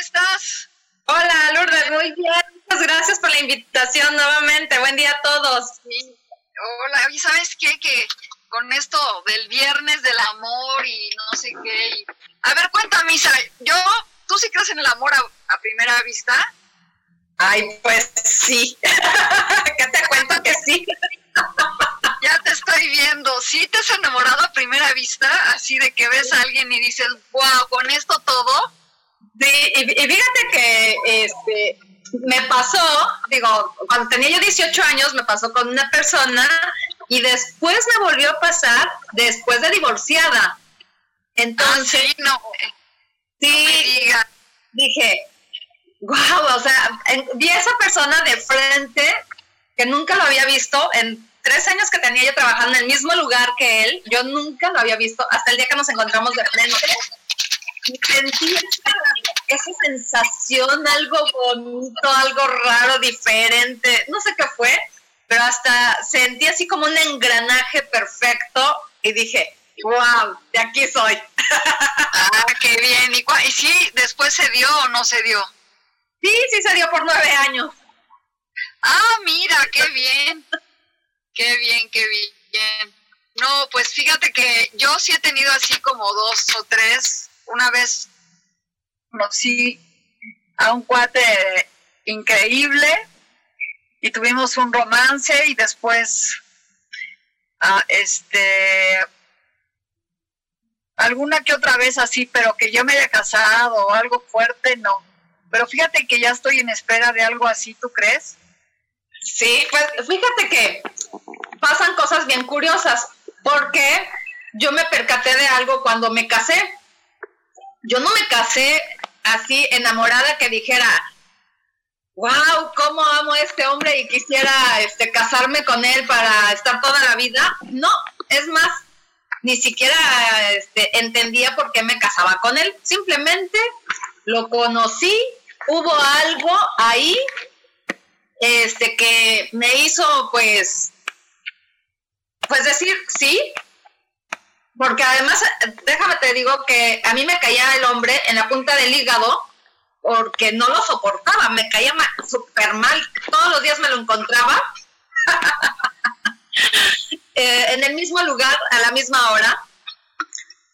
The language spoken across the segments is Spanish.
Estás? Hola, Lourdes, muy bien. Muchas gracias por la invitación nuevamente. Buen día a todos. Hola, ¿y sabes qué? Que con esto del viernes del amor y no sé qué. A ver, cuéntame, Isa, yo, ¿tú sí crees en el amor a, primera vista? Ay, pues sí. ¿Qué te cuento que sí? ya te estoy viendo. ¿Sí te has enamorado a primera vista? Así de que ves a alguien y dices, wow, con esto todo. Y, fíjate que este, me pasó, digo, cuando tenía yo 18 años, me pasó con una persona y después me volvió a pasar después de divorciada. Entonces, ah, sí, no, sí, dije, wow, o sea, vi a esa persona de frente que nunca lo había visto. En tres años que tenía yo trabajando en el mismo lugar que él, yo nunca lo había visto. Hasta el día que nos encontramos de frente. Y sentí esa, sensación, algo bonito, algo raro, diferente, no sé qué fue, pero hasta sentí así como un engranaje perfecto y dije, wow, de aquí soy. Ah, qué bien. ¿Y, ¿Y sí, después se dio o no se dio? Sí, sí se dio por nueve años. Ah, mira, qué bien. Qué bien, qué bien. No, pues fíjate que yo sí he tenido así como dos o tres una vez conocí a un cuate increíble y tuvimos un romance y después ah, este alguna que otra vez así, pero que yo me haya casado o algo fuerte, no. Pero fíjate que ya estoy en espera de algo así, ¿tú crees? Sí, pues fíjate que pasan cosas bien curiosas, porque yo me percaté de algo cuando me casé yo no me casé así enamorada que dijera, wow, cómo amo a este hombre y quisiera este, casarme con él para estar toda la vida. No, es más, ni siquiera este, entendía por qué me casaba con él. Simplemente lo conocí, hubo algo ahí este, que me hizo pues, pues decir, sí, porque además, déjame te digo que a mí me caía el hombre en la punta del hígado porque no lo soportaba, me caía súper mal, todos los días me lo encontraba eh, en el mismo lugar, a la misma hora.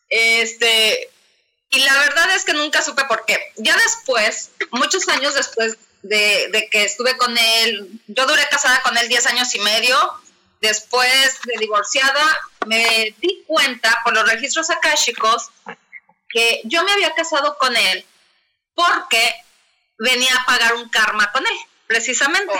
Este, y la verdad es que nunca supe por qué. Ya después, muchos años después de, de que estuve con él, yo duré casada con él 10 años y medio, después de divorciada, me di cuenta por los registros akáshicos que yo me había casado con él porque venía a pagar un karma con él, precisamente.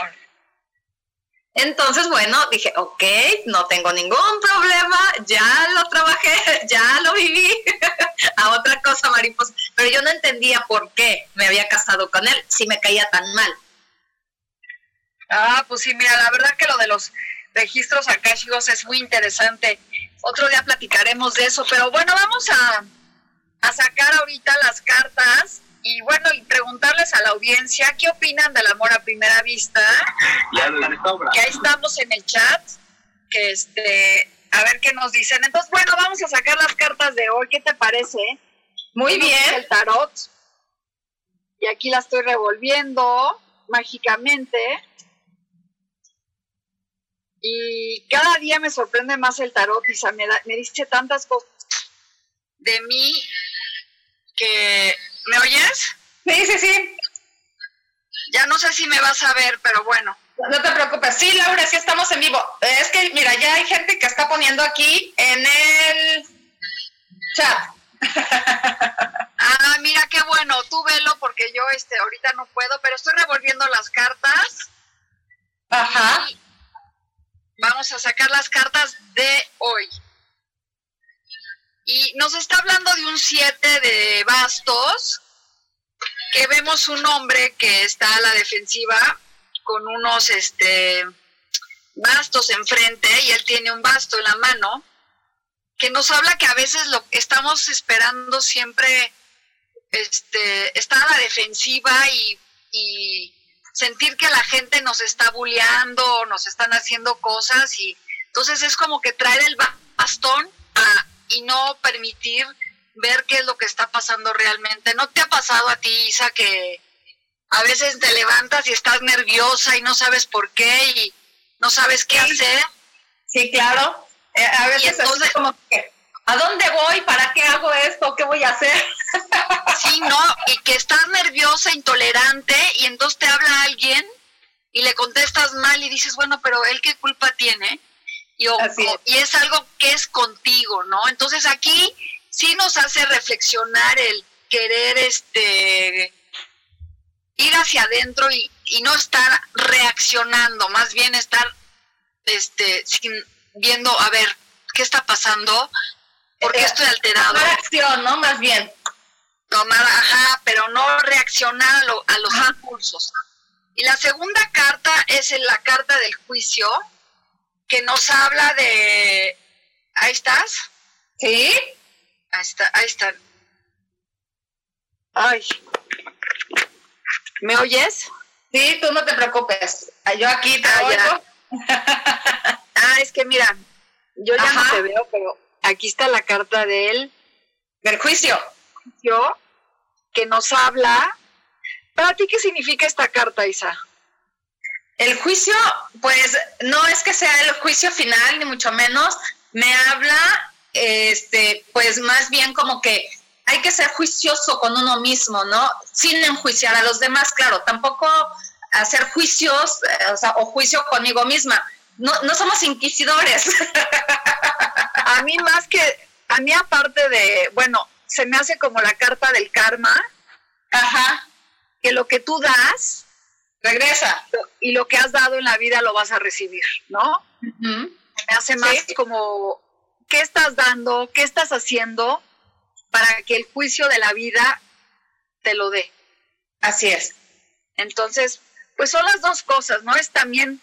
Entonces, bueno, dije, ok, no tengo ningún problema, ya lo trabajé, ya lo viví, a otra cosa, mariposa. Pero yo no entendía por qué me había casado con él si me caía tan mal. Ah, pues sí, mira, la verdad que lo de los registros akáshicos es muy interesante. Otro día platicaremos de eso, pero bueno, vamos a, a sacar ahorita las cartas y bueno, y preguntarles a la audiencia qué opinan del amor a primera vista. Que ahí estamos en el chat, que este a ver qué nos dicen. Entonces, bueno, vamos a sacar las cartas de hoy. ¿Qué te parece? Muy bien. El tarot. Y aquí la estoy revolviendo mágicamente. Y cada día me sorprende más el tarot, Isa. Me, me dice tantas cosas de mí que... ¿Me oyes? Sí, sí, sí. Ya no sé si me vas a ver, pero bueno. No te preocupes. Sí, Laura, sí estamos en vivo. Es que, mira, ya hay gente que está poniendo aquí en el chat. ah, mira qué bueno. Tú velo porque yo este ahorita no puedo, pero estoy revolviendo las cartas. Ajá. A sacar las cartas de hoy. Y nos está hablando de un 7 de bastos, que vemos un hombre que está a la defensiva con unos este, bastos enfrente y él tiene un basto en la mano, que nos habla que a veces lo estamos esperando siempre este, estar a la defensiva y, sentir que la gente nos está bulleando, nos están haciendo cosas y entonces es como que traer el bastón y no permitir ver qué es lo que está pasando realmente. ¿No te ha pasado a ti, Isa, que a veces te levantas y estás nerviosa y no sabes por qué y no sabes qué hacer. Sí, claro. Eh, a veces entonces, como que, ¿a dónde voy? ¿Para qué hago esto? ¿Qué voy a hacer? Sí, no, y que estás nerviosa, intolerante y entonces te habla alguien y le contestas mal y dices, bueno, pero él qué culpa tiene. Y, y es algo que es contigo, ¿no? Entonces aquí sí nos hace reflexionar el querer este ir hacia adentro y, no estar reaccionando, más bien estar este, viendo, a ver, ¿qué está pasando? ¿Por qué eh, estoy alterado? Tomar acción, ¿no? Más bien. Tomar, ajá, pero no reaccionar a, los impulsos. Y la segunda carta es la carta del juicio, que nos habla de... ¿Ahí estás? Sí. Ahí está, ahí está. Ay, ¿Me oyes? Sí, tú no te preocupes. Yo aquí te ah, ah, es que mira, yo ya no te veo, pero aquí está la carta de él. Del juicio. Yo, que nos habla. ¿Para ti qué significa esta carta, Isa? El juicio, pues no es que sea el juicio final, ni mucho menos. Me habla, este, pues más bien como que hay que ser juicioso con uno mismo, ¿no? Sin enjuiciar a los demás, claro, tampoco hacer juicios, eh, o sea, o juicio conmigo misma. No, no somos inquisidores. a mí más que, a mí aparte de, bueno, se me hace como la carta del karma. Ajá. Que lo que tú das, regresa. Y lo que has dado en la vida lo vas a recibir, ¿no? Me hace más como, ¿qué estás dando? ¿Qué estás haciendo? para que el juicio de la vida te lo dé. Así es. Entonces, pues son las dos cosas, ¿no? Es también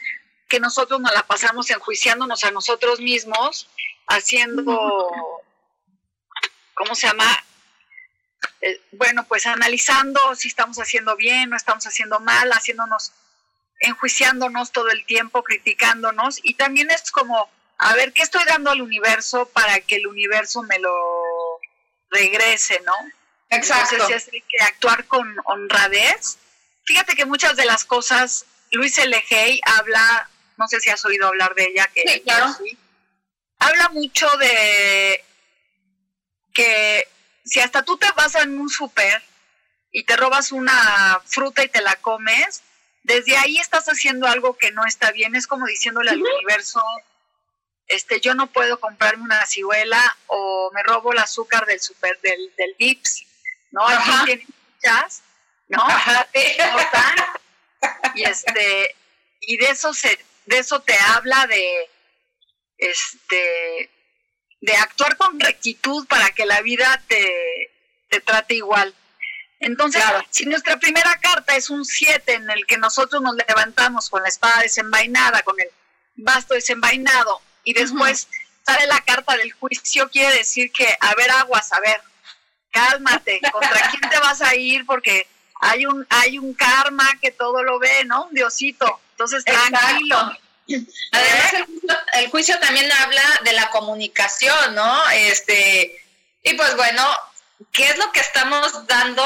que nosotros nos la pasamos enjuiciándonos a nosotros mismos, haciendo, ¿cómo se llama? Eh, bueno, pues analizando si estamos haciendo bien, no estamos haciendo mal, haciéndonos, enjuiciándonos todo el tiempo, criticándonos, y también es como, a ver, ¿qué estoy dando al universo para que el universo me lo regrese, ¿no? Exacto. Entonces hay que actuar con honradez. Fíjate que muchas de las cosas, Luis L.G. habla, no sé si has oído hablar de ella, que sí, claro. Habla mucho de que si hasta tú te vas en un súper y te robas una fruta y te la comes, desde ahí estás haciendo algo que no está bien. Es como diciéndole al universo, este, yo no puedo comprarme una ciruela o me robo el azúcar del super, del, del Vips, ¿no? Aquí tienen muchas, ¿no? y este, y de eso se, de eso te habla de este de actuar con rectitud para que la vida te, te trate igual. Entonces, si nuestra primera carta es un 7 en el que nosotros nos levantamos con la espada desenvainada, con el basto desenvainado, y después sale la carta del juicio, quiere decir que, a ver, aguas, a ver, cálmate, ¿contra quién te vas a ir? Porque hay un, hay un karma que todo lo ve, ¿no? Un diosito. Entonces, tranquilo, Además, el, juicio también habla de la comunicación, ¿no? Este, y pues bueno, ¿qué es lo que estamos dando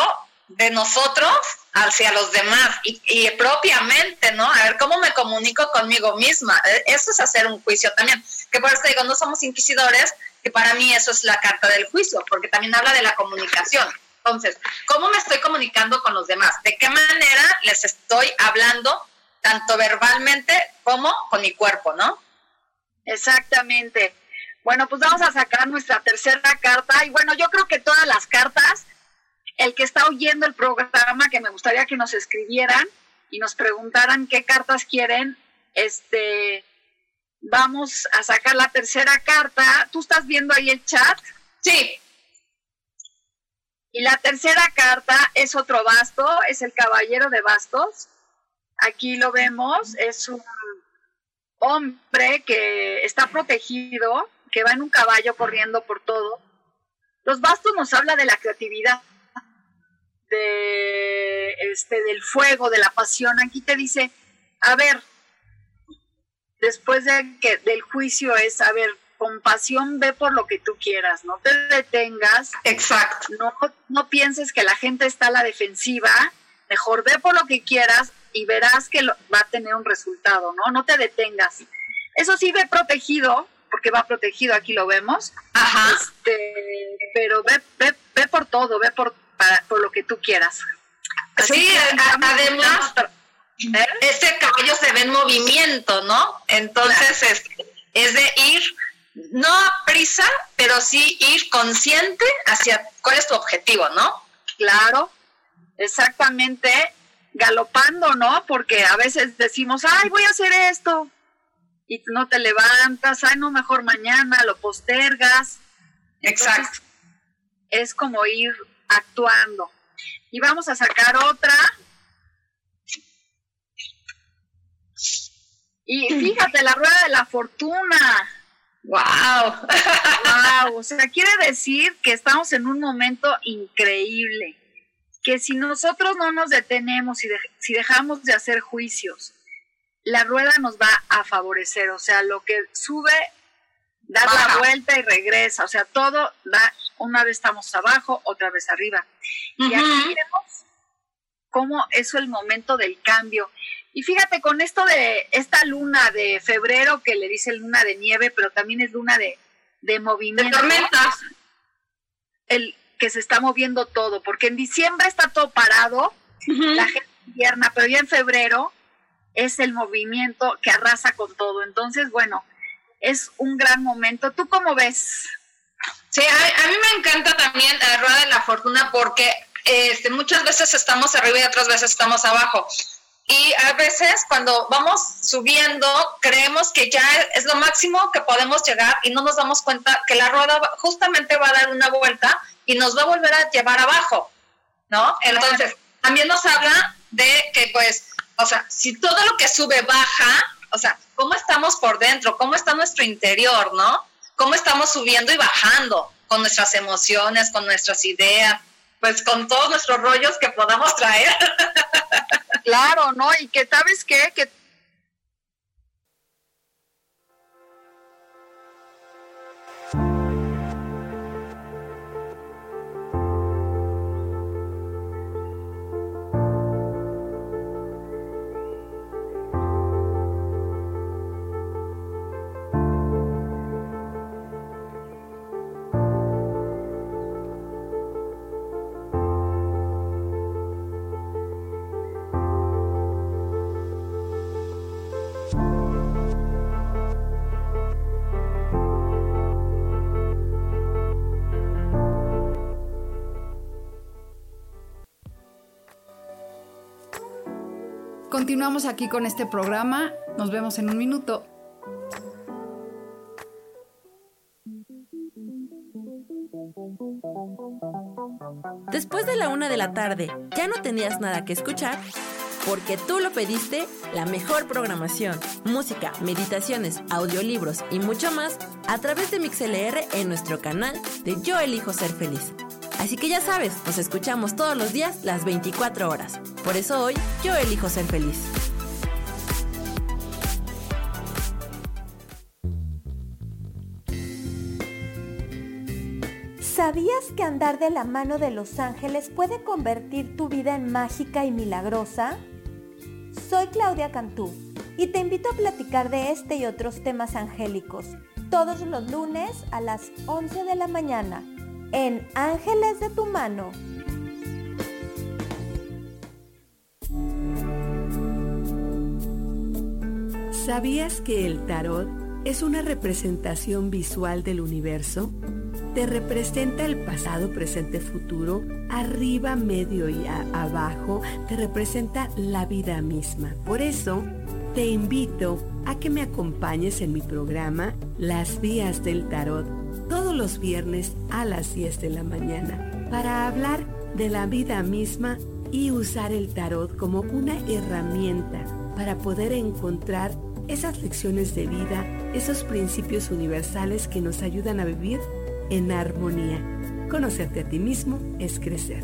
de nosotros hacia los demás y, propiamente, ¿no? A ver, ¿cómo me comunico conmigo misma? E, eso es hacer un juicio también. Que por eso digo, no somos inquisidores, que para mí eso es la carta del juicio, porque también habla de la comunicación. Entonces, ¿cómo me estoy comunicando con los demás? ¿De qué manera les estoy hablando, tanto verbalmente como con mi cuerpo, ¿no? Exactamente. Bueno, pues vamos a sacar nuestra tercera carta. Y bueno, yo creo que todas las cartas el que está oyendo el programa, que me gustaría que nos escribieran y nos preguntaran qué cartas quieren, este, vamos a sacar la tercera carta. ¿Tú estás viendo ahí el chat? Sí. Y la tercera carta es otro basto, es el caballero de bastos. Aquí lo vemos, es un hombre que está protegido, que va en un caballo corriendo por todo. Los bastos nos habla de la creatividad, de, este, del fuego, de la pasión. Aquí te dice, a ver, después de que, del juicio es, a ver, con pasión ve por lo que tú quieras, no te detengas. Exacto. No, no pienses que la gente está a la defensiva, mejor ve por lo que quieras y verás que va a tener un resultado, ¿no? No te detengas. Eso sí, ve protegido, porque va protegido, aquí lo vemos. Ajá. Este, pero ve, ve, ve por todo, ve por por lo que tú quieras. sí, además, ¿Eh? este caballo se ve en movimiento, ¿no? Entonces es, es de ir, no a prisa, pero sí ir consciente hacia cuál es tu objetivo, ¿no? Claro, exactamente, galopando, ¿no? Porque a veces decimos, ay, voy a hacer esto, y no te levantas, ay, no, mejor mañana, lo postergas. Exacto. es como ir actuando. Y vamos a sacar otra. Y fíjate, la rueda de la fortuna. ¡Wow! ¡Wow! O sea, quiere decir que estamos en un momento increíble. Que si nosotros no nos detenemos y si dejamos de hacer juicios, la rueda nos va a favorecer. O sea, lo que sube, da la vuelta y regresa. O sea, todo da una vez estamos abajo, otra vez arriba. Y aquí vemos cómo es el momento del cambio. Y fíjate, con esto de esta luna de febrero que le dice luna de nieve, pero también es luna de, de movimiento. De tormentas. El que se está moviendo todo, porque en diciembre está todo parado, la gente invierna, pero ya en febrero es el movimiento que arrasa con todo. Entonces, bueno, es un gran momento. ¿Tú cómo ves? Sí, a, mí me encanta también la rueda de la fortuna porque este, muchas veces estamos arriba y otras veces estamos abajo. Y a veces cuando vamos subiendo, creemos que ya es lo máximo que podemos llegar y no nos damos cuenta que la rueda justamente va a dar una vuelta y nos va a volver a llevar abajo, ¿no? Entonces, también nos habla de que, pues, o sea, si todo lo que sube baja, o sea, ¿cómo estamos por dentro? ¿Cómo está nuestro interior, no? cómo estamos subiendo y bajando con nuestras emociones, con nuestras ideas, pues con todos nuestros rollos que podamos traer. Claro, ¿no? Y que sabes qué, que Continuamos aquí con este programa. Nos vemos en un minuto. Después de la una de la tarde, ¿ya no tenías nada que escuchar? Porque tú lo pediste, la mejor programación, música, meditaciones, audiolibros y mucho más a través de MixLR en nuestro canal de Yo Elijo Ser Feliz. Así que ya sabes, nos escuchamos todos los días las 24 horas. Por eso hoy yo elijo ser feliz. ¿Sabías que andar de la mano de los ángeles puede convertir tu vida en mágica y milagrosa? Soy Claudia Cantú y te invito a platicar de este y otros temas angélicos todos los lunes a las 11 de la mañana en Ángeles de tu mano. ¿Sabías que el tarot es una representación visual del universo? Te representa el pasado, presente, futuro, arriba, medio y abajo, te representa la vida misma. Por eso, te invito a que me acompañes en mi programa Las Vías del Tarot todos los viernes a las 10 de la mañana para hablar de la vida misma y usar el tarot como una herramienta para poder encontrar esas lecciones de vida, esos principios universales que nos ayudan a vivir en armonía. Conocerte a ti mismo es crecer.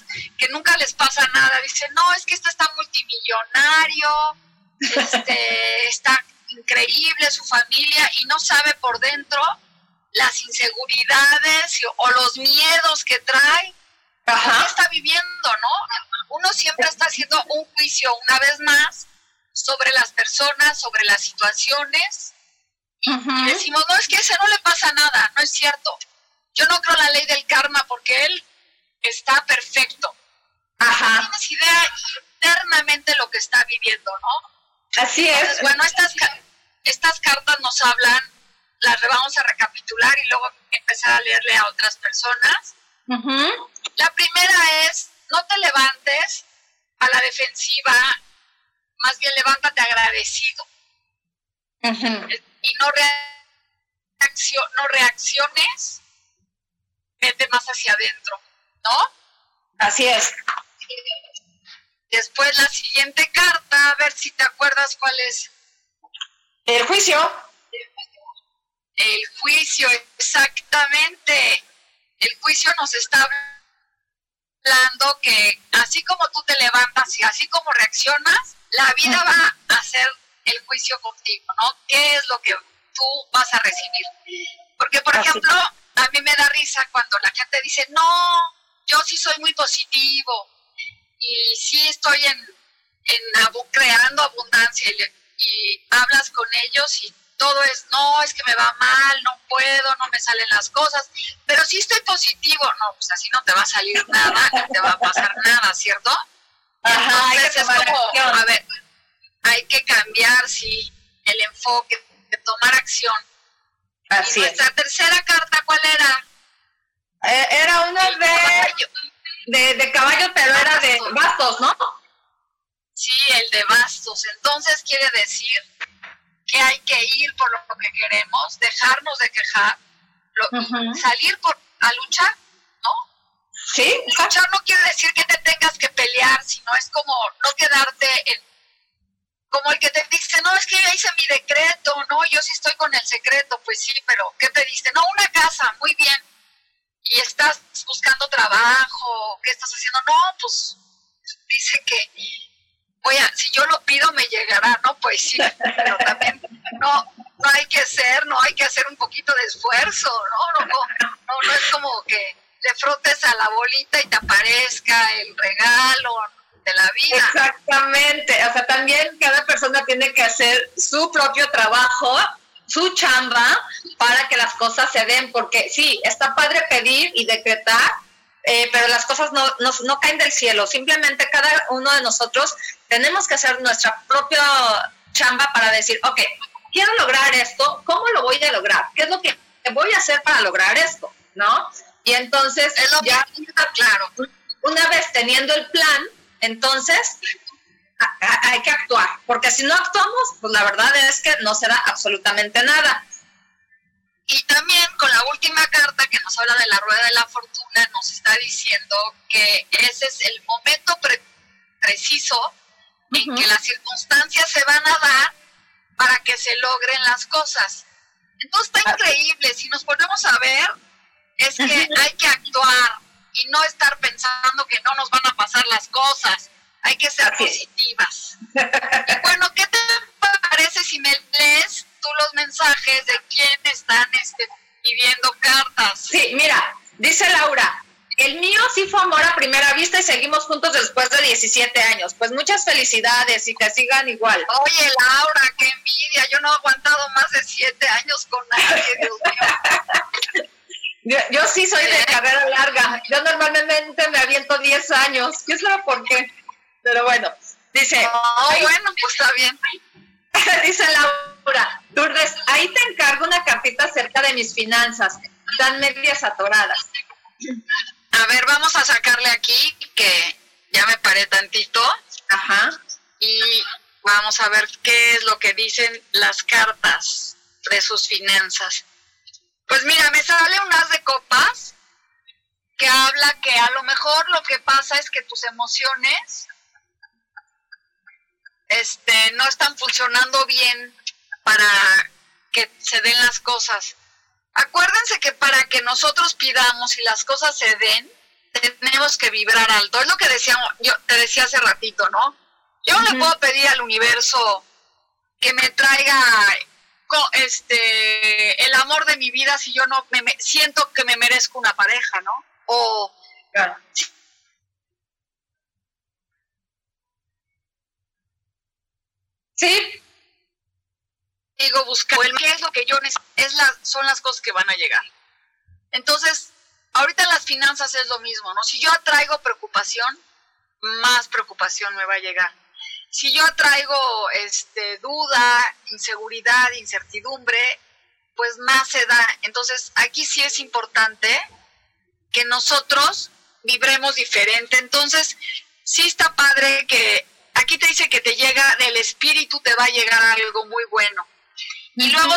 Personas que nunca les pasa nada. Dicen, no, es que este está multimillonario, este, está increíble su familia y no sabe por dentro las inseguridades o los miedos que trae. Ajá. está viviendo, no? Uno siempre está haciendo un juicio una vez más sobre las personas, sobre las situaciones. Y decimos, no, es que a ese no le pasa nada, no es cierto. Yo no creo la ley del karma porque él está perfecto. Ajá. No tienes idea internamente lo que está viviendo, ¿no? Así es. bueno, estas, estas cartas nos hablan, las vamos a recapitular y luego empezar a leerle a otras personas. La primera es, no te levantes a la defensiva, más bien levántate agradecido. Y no, no reacciones, vete más hacia adentro. ¿No? Así es. Después la siguiente carta, a ver si te acuerdas cuál es. El juicio. El juicio, exactamente. El juicio nos está hablando que así como tú te levantas y así como reaccionas, la vida va a hacer el juicio contigo, ¿no? ¿Qué es lo que tú vas a recibir? Porque, por ejemplo, a mí me da risa cuando la gente dice, no, yo sí soy muy positivo y sí estoy en, creando abundancia y, hablas con ellos y todo es, no, es que me va mal, no puedo, no me salen las cosas, pero sí estoy positivo, no, pues así no te va a salir nada, no te va a pasar nada, ¿cierto? Ajá, Entonces es como, a ver, hay que cambiar, sí, el enfoque, de tomar acción. Así y nuestra tercera carta, ¿cuál era? Eh, era una de, de, caballo, pero era de bastos, ¿no? Sí, el de bastos. Entonces quiere decir que hay que ir por lo que queremos, dejarnos de quejar, salir por a luchar, ¿no? Sí. Luchar no quiere decir que te tengas que pelear, sino es como no quedarte en como el que te dice, no, es que ya hice mi decreto, no, yo sí estoy con el secreto, pues sí, pero ¿qué pediste? No, una casa, muy bien. Y estás buscando trabajo, ¿qué estás haciendo? No, pues dice que, oye, si yo lo pido me llegará, ¿no? Pues sí, pero también no, no hay que ser, no hay que hacer un poquito de esfuerzo, ¿no? No, no, no, no es como que le frotes a la bolita y te aparezca el regalo, de la vida. Exactamente, o sea, también cada persona tiene que hacer su propio trabajo, su chamba, para que las cosas se den, porque sí, está padre pedir y decretar, eh, pero las cosas no, no, no, caen del cielo, simplemente cada uno de nosotros tenemos que hacer nuestra propia chamba para decir, ok, quiero lograr esto, ¿cómo lo voy a lograr? ¿Qué es lo que voy a hacer para lograr esto? ¿No? Y entonces, es lo ya, claro. Una vez teniendo el plan, entonces, hay que actuar, porque si no actuamos, pues la verdad es que no será absolutamente nada. Y también con la última carta que nos habla de la rueda de la fortuna, nos está diciendo que ese es el momento preciso en que las circunstancias se van a dar para que se logren las cosas. Entonces está increíble, si nos ponemos a ver, es que hay que actuar, y no estar pensando que no nos van a pasar las cosas. Hay que ser positivas. y bueno, ¿qué te parece si me lees tú los mensajes de quién están este, pidiendo cartas? Sí, mira, dice Laura, el mío sí fue amor a primera vista y seguimos juntos después de 17 años. Pues muchas felicidades y que sigan igual. Oye, Laura, qué envidia. Yo no he aguantado más de 7 años con nadie, Dios mío. Yo, sí soy de carrera larga. Yo normalmente me aviento 10 años. ¿Qué es lo por qué? Pero bueno, dice. Oh, bueno, pues está bien. dice Laura, Lourdes, ahí te encargo una cartita acerca de mis finanzas. Dan medias atoradas. A ver, vamos a sacarle aquí que ya me paré tantito. Ajá. Y vamos a ver qué es lo que dicen las cartas de sus finanzas. Pues mira, me sale un as de copas que habla que a lo mejor lo que pasa es que tus emociones este, no están funcionando bien para que se den las cosas. Acuérdense que para que nosotros pidamos y las cosas se den, tenemos que vibrar alto. Es lo que decía, yo te decía hace ratito, ¿no? Yo no le puedo pedir al universo que me traiga este el amor de mi vida si yo no me, siento que me merezco una pareja, ¿no? O Sí. Digo, buscar qué es lo que yo necesito, son las cosas que van a llegar. Entonces, ahorita en las finanzas es lo mismo, ¿no? Si yo atraigo preocupación, más preocupación me va a llegar si yo atraigo este, duda, inseguridad, incertidumbre, pues más se da. Entonces, aquí sí es importante que nosotros vibremos diferente. Entonces, sí está padre que aquí te dice que te llega del espíritu, te va a llegar algo muy bueno. Y luego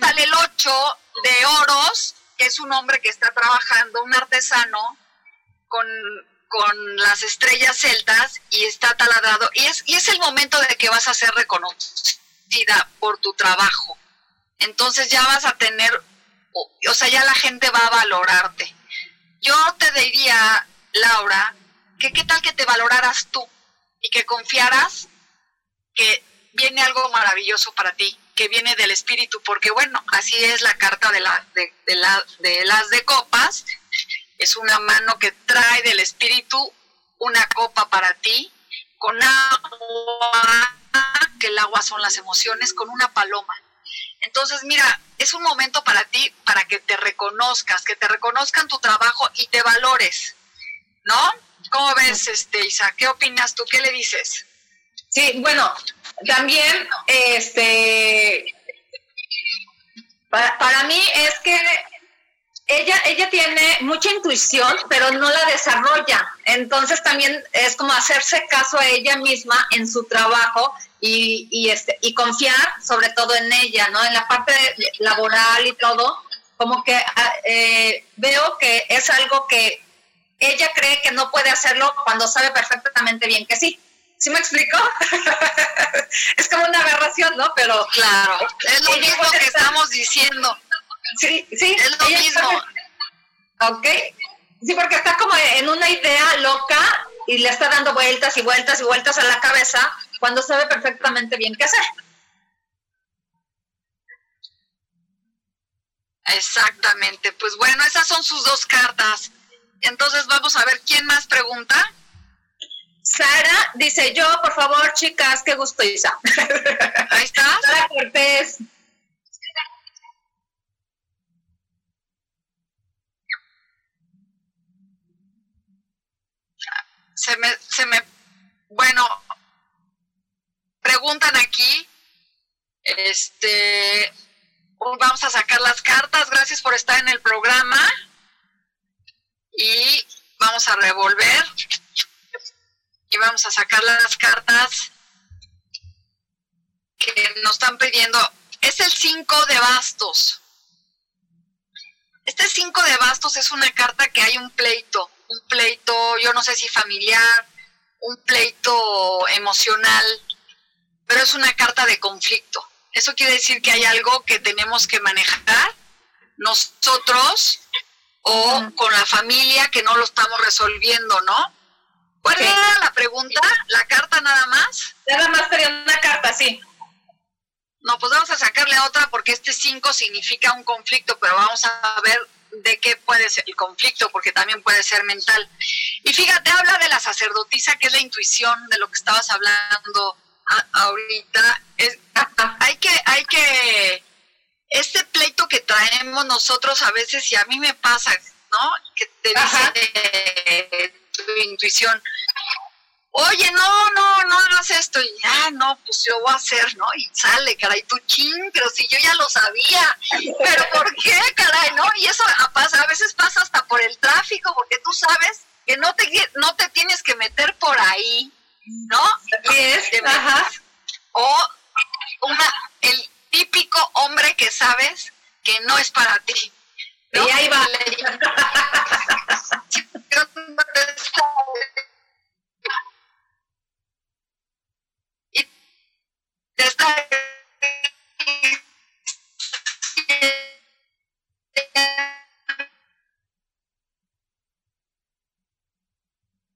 sale el 8 de oros, que es un hombre que está trabajando, un artesano, con con las estrellas celtas y está taladrado. Y es, y es el momento de que vas a ser reconocida por tu trabajo. Entonces ya vas a tener, o, sea, ya la gente va a valorarte. Yo te diría, Laura, que qué tal que te valoraras tú y que confiaras que viene algo maravilloso para ti, que viene del espíritu, porque bueno, así es la carta de, de las de copas, es una mano que trae del espíritu una copa para ti, con agua, que el agua son las emociones, con una paloma. Entonces, mira, es un momento para ti, para que te reconozcas, que te reconozcan tu trabajo y te valores, ¿no? ¿Cómo ves, este, Isa? ¿Qué opinas tú? ¿Qué le dices? Sí, bueno, también, este, para, para mí es que ella, ella tiene mucha intuición, pero no la desarrolla. Entonces también es como hacerse caso a ella misma en su trabajo y, y, este, y confiar sobre todo en ella, ¿no? En la parte laboral y todo, como que ah, eh, veo que es algo que ella cree que no puede hacerlo cuando sabe perfectamente bien que sí. ¿Sí me explico? es como una aberración, ¿no? Pero claro, es lo mismo que estamos diciendo. Sí, sí. Es lo mismo. ok. Sí, porque está como en una idea loca y le está dando vueltas y vueltas y vueltas a la cabeza cuando sabe perfectamente bien qué hacer. Exactamente. Pues bueno, esas son sus dos cartas. Entonces vamos a ver quién más pregunta. Sara dice, yo, por favor, chicas, qué gusto, Isa. Ahí está. Sara Cortés. Se me, se me, bueno, preguntan aquí, este, vamos a sacar las cartas, gracias por estar en el programa y vamos a revolver y vamos a sacar las cartas que nos están pidiendo. Es el 5 de bastos. Este 5 de bastos es una carta que hay un pleito, un pleito, yo no sé si familiar, un pleito emocional, pero es una carta de conflicto. Eso quiere decir que hay algo que tenemos que manejar nosotros o con la familia que no lo estamos resolviendo, ¿no? ¿Cuál era la pregunta? ¿La carta nada más? Nada más sería una carta, sí. No, pues vamos a sacarle otra porque este 5 significa un conflicto, pero vamos a ver de qué puede ser el conflicto, porque también puede ser mental. Y fíjate, habla de la sacerdotisa, que es la intuición de lo que estabas hablando ahorita. Es, hay que, hay que, este pleito que traemos nosotros a veces, y a mí me pasa, ¿no? Que te dice tu intuición, oye, no, no, no hagas esto, y ah, no, pues yo voy a hacer, ¿no? Y sale, caray, tú ching, pero si yo ya lo sabía, pero ¿por qué, caray, no? Y eso pasa, a veces pasa hasta por el tráfico, porque tú sabes que no te, no te tienes que meter por ahí, ¿no? Es, ajá. O una, el típico hombre que sabes que no es para ti. Y ahí va. y te está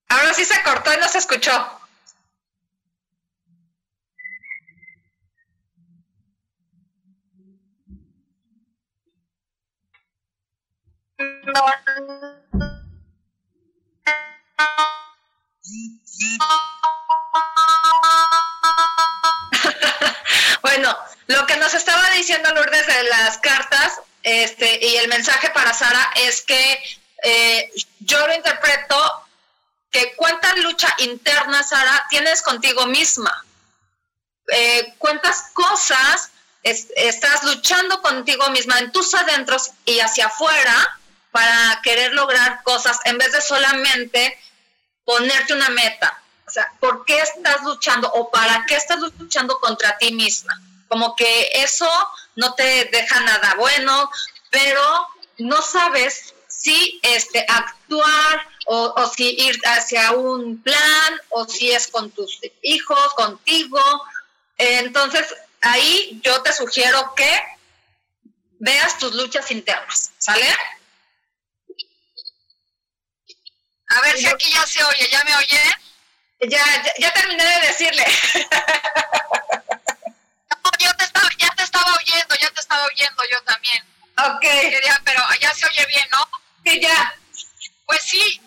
Ahora sí se cortó y no se escuchó. bueno, lo que nos estaba diciendo Lourdes de las cartas este, y el mensaje para Sara es que eh, yo lo interpreto que cuánta lucha interna, Sara, tienes contigo misma. Eh, cuántas cosas estás luchando contigo misma en tus adentros y hacia afuera para querer lograr cosas en vez de solamente ponerte una meta. O sea, ¿por qué estás luchando o para qué estás luchando contra ti misma? Como que eso no te deja nada bueno, pero no sabes si este, actuar o, si ir hacia un plan o si es con tus hijos, contigo. Entonces, ahí yo te sugiero que veas tus luchas internas, ¿sale? A ver si aquí ya se oye, ¿ya me oye? Ya, ya, terminé de decirle. no, yo te estaba, ya te estaba oyendo, ya te estaba oyendo yo también. Ok. Quería, pero ya se oye bien, ¿no? Sí, ya. Pues sí.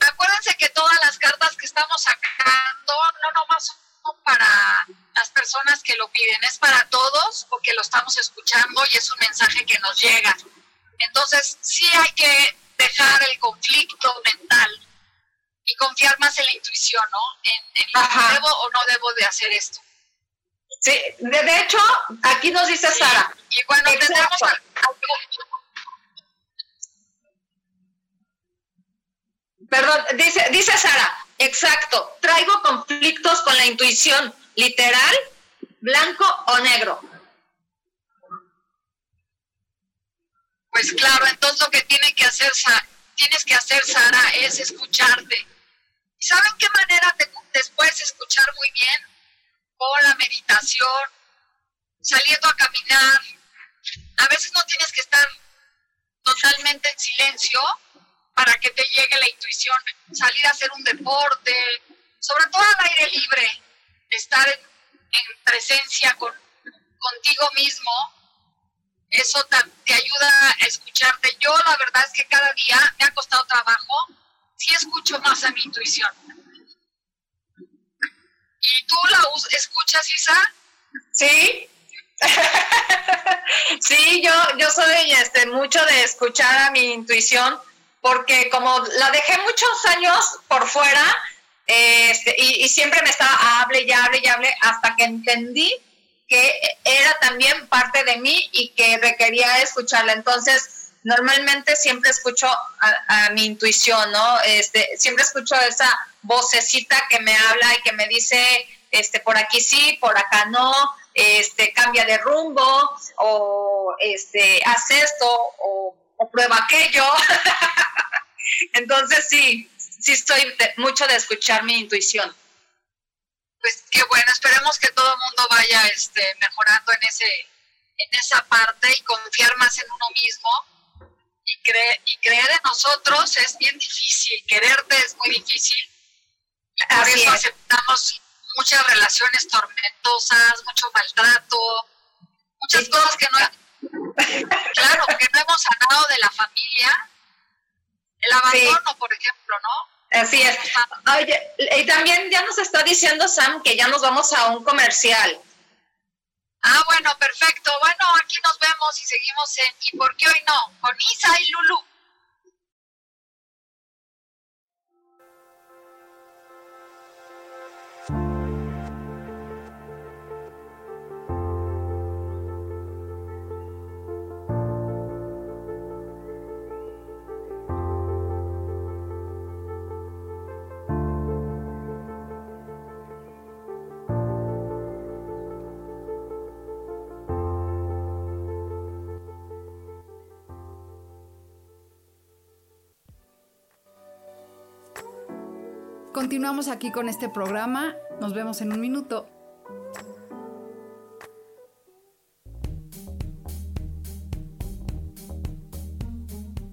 Acuérdense que todas las cartas que estamos sacando, no nomás son para las personas que lo piden, es para todos porque lo estamos escuchando y es un mensaje que nos llega. Entonces, sí hay que dejar el conflicto mental y confiar más en la intuición, ¿no? En, en debo o no debo de hacer esto. Sí, de, hecho, aquí nos dice Sara. Y cuando tenemos Perdón, dice, dice Sara, exacto, traigo conflictos con la intuición, literal, blanco o negro. Pues claro, entonces lo que tiene que hacer, tienes que hacer, Sara, es escucharte. ¿Y saben qué manera te, después escuchar muy bien con la meditación, saliendo a caminar. A veces no tienes que estar totalmente en silencio para que te llegue la intuición, salir a hacer un deporte, sobre todo al aire libre, estar en, presencia con, contigo mismo, eso te, ayuda a escucharte. Yo la verdad es que cada día me ha costado trabajo, sí escucho más a mi intuición. ¿Y tú la escuchas, Isa? Sí. sí, yo, yo soy este, mucho de escuchar a mi intuición porque como la dejé muchos años por fuera este, y, siempre me estaba hable y hable y hable hasta que entendí era también parte de mí y que requería escucharla. Entonces, normalmente siempre escucho a, mi intuición, ¿no? Este, siempre escucho esa vocecita que me habla y que me dice, este, por aquí sí, por acá no, este, cambia de rumbo, o este, haz esto, o prueba aquello. Entonces sí, sí estoy mucho de escuchar mi intuición. Pues qué bueno, esperemos que todo el mundo vaya este, mejorando en ese en esa parte y confiar más en uno mismo. Y, creer y creer en nosotros es bien difícil, quererte es muy difícil. por eso aceptamos muchas relaciones tormentosas, mucho maltrato, muchas cosas que no claro, que no hemos sanado de la familia, el abandono, por ejemplo, ¿no? Así es. Oye, y también ya nos está diciendo Sam que ya nos vamos a un comercial. Ah, bueno, perfecto. Bueno, aquí nos vemos y seguimos en ¿Y por qué hoy no? Con Isa y Lulu. Continuamos aquí con este programa. Nos vemos en un minuto.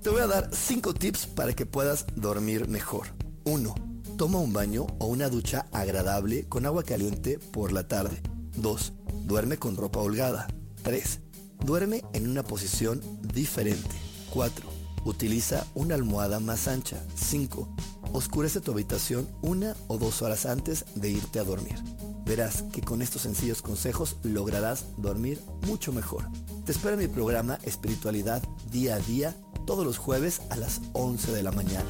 Te voy a dar 5 tips para que puedas dormir mejor. 1. Toma un baño o una ducha agradable con agua caliente por la tarde. 2. Duerme con ropa holgada. 3. Duerme en una posición diferente. 4. Utiliza una almohada más ancha. 5. Oscurece tu habitación una o dos horas antes de irte a dormir. Verás que con estos sencillos consejos lograrás dormir mucho mejor. Te espero en mi programa Espiritualidad Día a Día todos los jueves a las 11 de la mañana.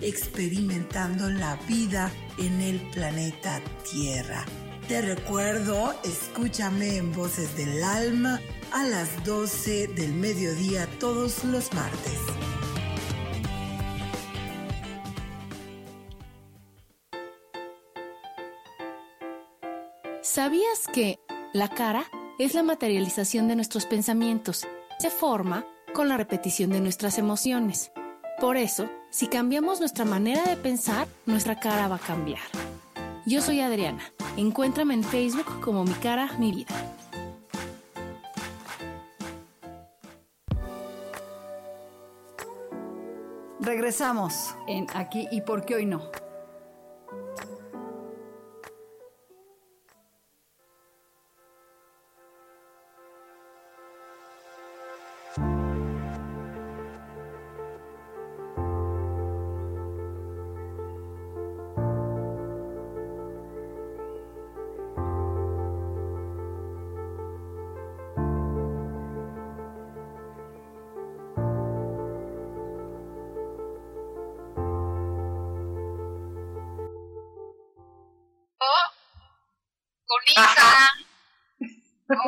experimentando la vida en el planeta Tierra. Te recuerdo, escúchame en Voces del Alma a las 12 del mediodía todos los martes. ¿Sabías que la cara es la materialización de nuestros pensamientos? Se forma con la repetición de nuestras emociones. Por eso, si cambiamos nuestra manera de pensar, nuestra cara va a cambiar. Yo soy Adriana. Encuéntrame en Facebook como Mi Cara, Mi Vida. Regresamos en Aquí y por qué hoy no.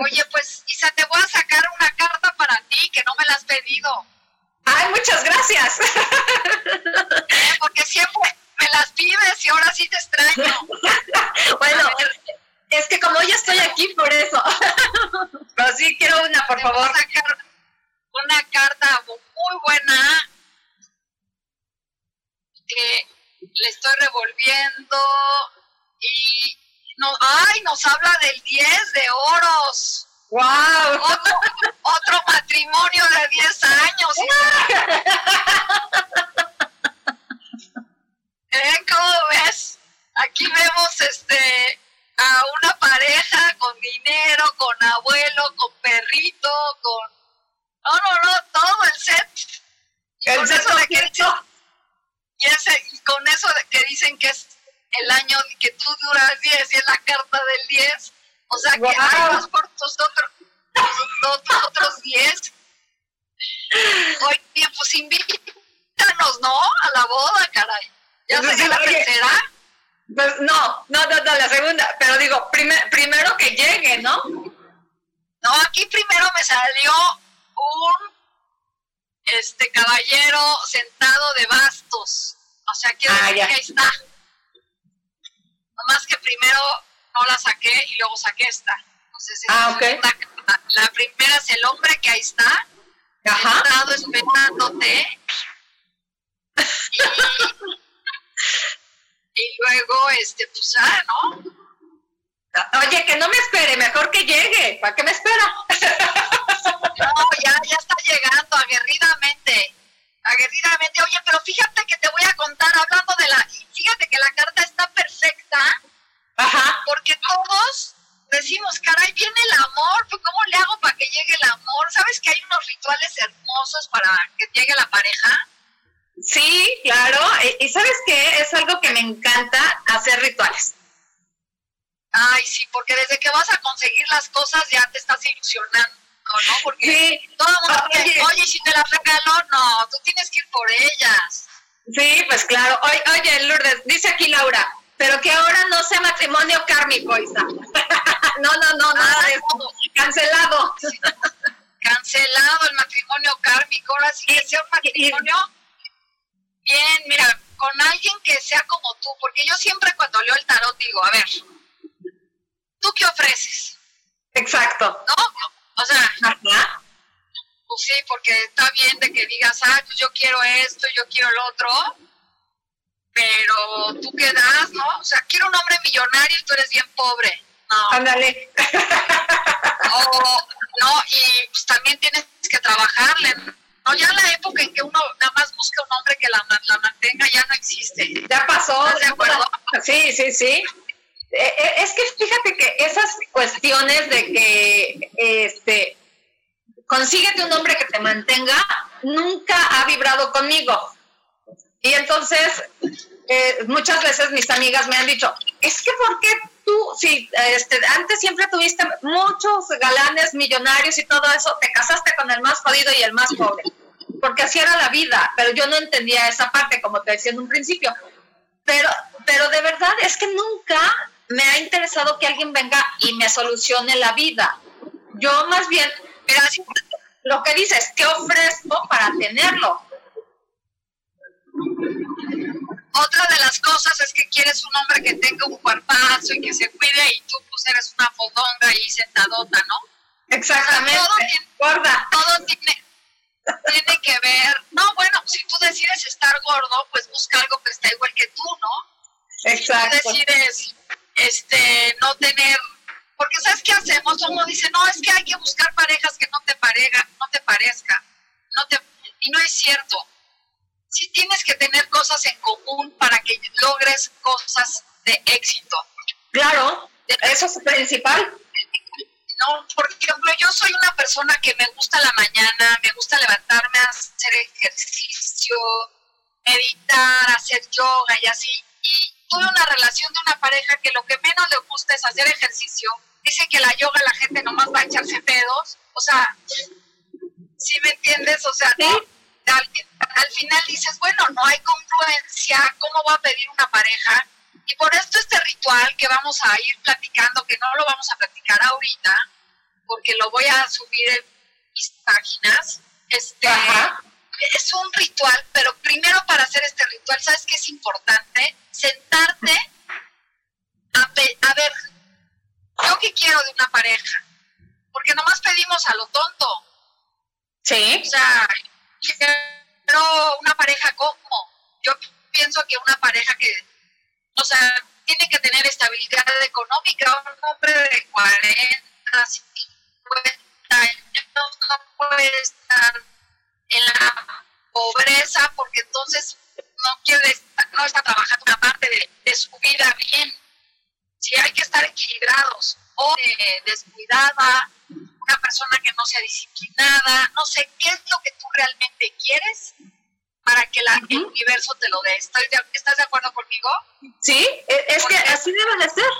Oye, pues, Isa, te voy a sacar una carta para ti que no me la has pedido. Ay, muchas gracias. Eh, porque siempre me las pides y ahora sí te extraño. bueno, es que como ya estoy aquí por eso. Pero sí quiero una, por favor. sacar una carta muy buena que le estoy revolviendo y no, ay, nos habla del 10 de oros. ¡Wow! Otro, otro matrimonio de 10 años. ¿Eh? ¿Cómo ves? Aquí vemos este a una pareja con dinero, con abuelo, con perrito, con no, no, no, todo el set. Y El con set eso de que completo. y, ese- y con eso de que dicen que es el año que tú duras 10 y es la carta del 10. O sea que Guau. ay, vas por tus otros, tus otros, otros 10. Oye, pues invítanos, ¿no? A la boda, caray. Ya Pues sería sí, la oye. tercera. Pues no, no, no, no, la segunda. Pero digo, prime- primero que llegue, ¿no? No, aquí primero me salió un este caballero sentado de bastos. O sea, quiero Ah, decir ya. que ahí está. Nomás que primero no la saqué y luego saqué esta. Entonces, Ah, es ok. una carta. La primera es el hombre que ahí está, Ajá. sentado esperándote. Y, y luego, este, pues, ah, ¿no? Oye, que no me espere, mejor que llegue. ¿Para qué me espera? No, ya, ya está llegando aguerridamente. Aguerridamente. Oye, pero fíjate que te voy a contar, hablando de la. Fíjate que la carta está perfecta, Ajá. porque todos decimos, caray, viene el amor, pues ¿cómo le hago para que llegue el amor? ¿Sabes que hay unos rituales hermosos para que llegue la pareja? Sí, claro. Y, ¿sabes qué? Es algo que me encanta hacer rituales. Ay, sí, porque desde que vas a conseguir las cosas ya te estás ilusionando, ¿no? Porque Sí. todo el mundo Oye. dice, oye, si te las regaló, no, tú tienes que ir por ellas. Sí, pues claro. Oye, oye, Lourdes, dice aquí Laura, pero que ahora no sea matrimonio kármico, Isa. no, no, no, nada de eso. Cancelado. cancelado el matrimonio kármico, ahora sí que sea un matrimonio bien, mira, con alguien que sea como tú, porque yo siempre cuando leo el tarot digo, a ver, ¿tú qué ofreces? Exacto. ¿No? O sea, Ajá. pues sí, porque está bien de que digas, ah, pues yo quiero esto, yo quiero lo otro, pero tú qué das, ¿no? O sea, quiero un hombre millonario y tú eres bien pobre. Ándale. O, no, y pues también tienes que trabajarle. No, ya la época en que uno nada más busca un hombre que la, ma- la mantenga ya no existe. Ya pasó. ¿Estás de acuerdo? Sí, sí, sí. Eh, eh, es que fíjate que esas cuestiones de que este consíguete un hombre que te mantenga nunca ha vibrado conmigo. Y entonces muchas veces mis amigas me han dicho, es que ¿por qué tú, si este, antes siempre tuviste muchos galanes millonarios y todo eso, te casaste con el más jodido y el más pobre? Porque así era la vida, pero yo no entendía esa parte, como te decía en un principio. Pero, pero de verdad es que nunca me ha interesado que alguien venga y me solucione la vida. Yo más bien, Mira, lo que dices, ¿qué ofrezco para tenerlo? Otra de las cosas es que quieres un hombre que tenga un cuerpazo y que se cuide y tú pues eres una fodonga ahí sentadota, ¿no? Exactamente. Todo tiene- Gorda. Todo tiene, tiene que ver. No, bueno, si tú decides estar gordo, pues busca algo que está igual que tú, ¿no? Exacto. tú decides este no tener porque sabes qué hacemos uno dice no es que hay que buscar parejas que no te parezca no te parezca no te y no es cierto sí tienes que tener cosas en común para que logres cosas de éxito Claro, eso es principal. no por ejemplo yo soy una persona que me gusta la mañana me gusta levantarme a hacer ejercicio meditar hacer yoga y así y tuve una relación de una pareja que lo que menos le gusta es hacer ejercicio. Dice que la yoga la gente nomás va a echarse pedos. O sea, ¿sí me entiendes? O sea, ¿no? Al, al final dices, bueno, no hay congruencia. ¿Cómo voy a pedir una pareja Y por esto este ritual que vamos a ir platicando, que no lo vamos a platicar ahorita, porque lo voy a subir en mis páginas, este, es un ritual, pero primero para hacer este ritual, ¿sabes qué es importante? Sentarte a, a ver, ¿yo qué quiero de una pareja? Porque nomás pedimos a lo tonto. Sí. O sea, quiero una pareja como. Yo pienso que una pareja que, o sea, tiene que tener estabilidad económica. Un hombre de 40, 50 años no puede estar en la pobreza porque entonces no quiere no está trabajando una parte de, de su vida bien. Sí, hay que estar equilibrados. O eh, descuidada, una persona que no sea disciplinada, no sé, ¿qué es lo que tú realmente quieres para que la, el universo te lo dé? ¿Estás de, ¿Estás de acuerdo conmigo? Sí, e, es que así debe de ser.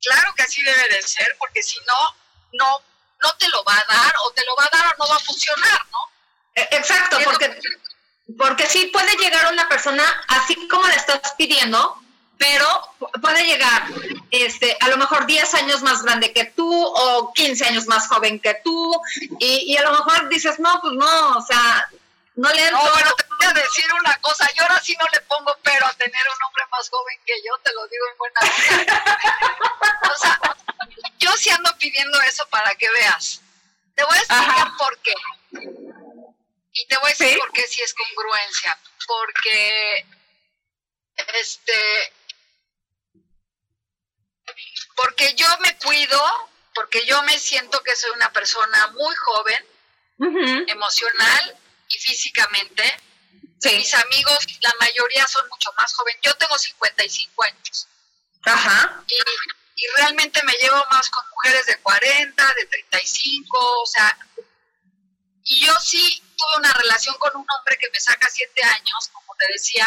Claro que así debe de ser, porque si no, no, no te lo va a dar, o te lo va a dar o no va a funcionar, ¿no? E, exacto, porque, porque sí puede llegar una persona así como le estás pidiendo, pero puede llegar este, a lo mejor 10 años más grande que tú o 15 años más joven que tú y, y a lo mejor dices, no, pues no, o sea, no le No, pero te voy a decir una cosa, yo ahora sí no le pongo pero a tener un hombre más joven que yo, te lo digo en buena o sea, yo sí ando pidiendo eso para que veas. Te voy a explicar Ajá. por qué. Y te voy a decir ¿Sí? por qué si es congruencia. Porque este porque yo me cuido, porque yo me siento que soy una persona muy joven, uh -huh. emocional y físicamente. Sí. Mis amigos, la mayoría son mucho más jóvenes. Yo tengo 55 años. Ajá. Y, y realmente me llevo más con mujeres de 40, de 35, o sea, y yo sí tuve una relación con un hombre que me saca 7 años, como te decía,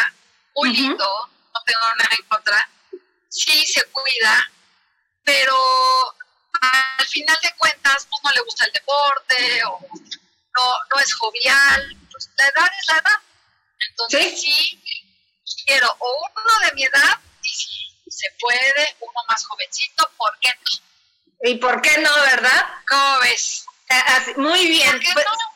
muy uh -huh. lindo, no tengo nada en contra, sí se cuida, pero al final de cuentas pues, no le gusta el deporte o no, no es jovial, pues la edad es la edad. Entonces sí, sí quiero o uno de mi edad y si se puede, uno más jovencito, ¿por qué no? ¿Y por qué no, verdad? ¿Cómo ves? Así, muy bien. Pues, no?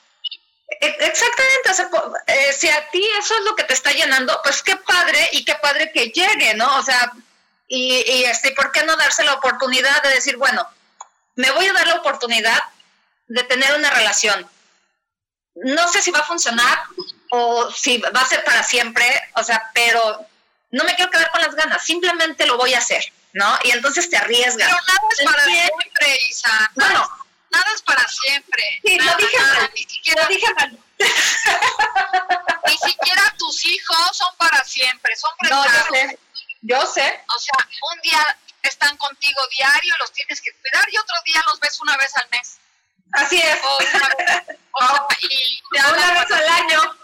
Exactamente, o sea, eh, si a ti eso es lo que te está llenando, pues qué padre y qué padre que llegue, ¿no? O sea, y, y este, ¿por qué no darse la oportunidad de decir, bueno, me voy a dar la oportunidad de tener una relación? No sé si va a funcionar o si va a ser para siempre, o sea, pero no me quiero quedar con las ganas, simplemente lo voy a hacer, ¿no? Y entonces te arriesgas. Pero nada es para siempre, Isa. Bueno, nada es para siempre. Sí, nada, lo dije nada, mal. Ni siquiera, lo dije mal. ni siquiera tus hijos son para siempre, son prestados. No, yo sé. O sea, un día están contigo diario, los tienes que cuidar y otro día los ves una vez al mes. Así es. O una vez, o sea, y te una vez al año.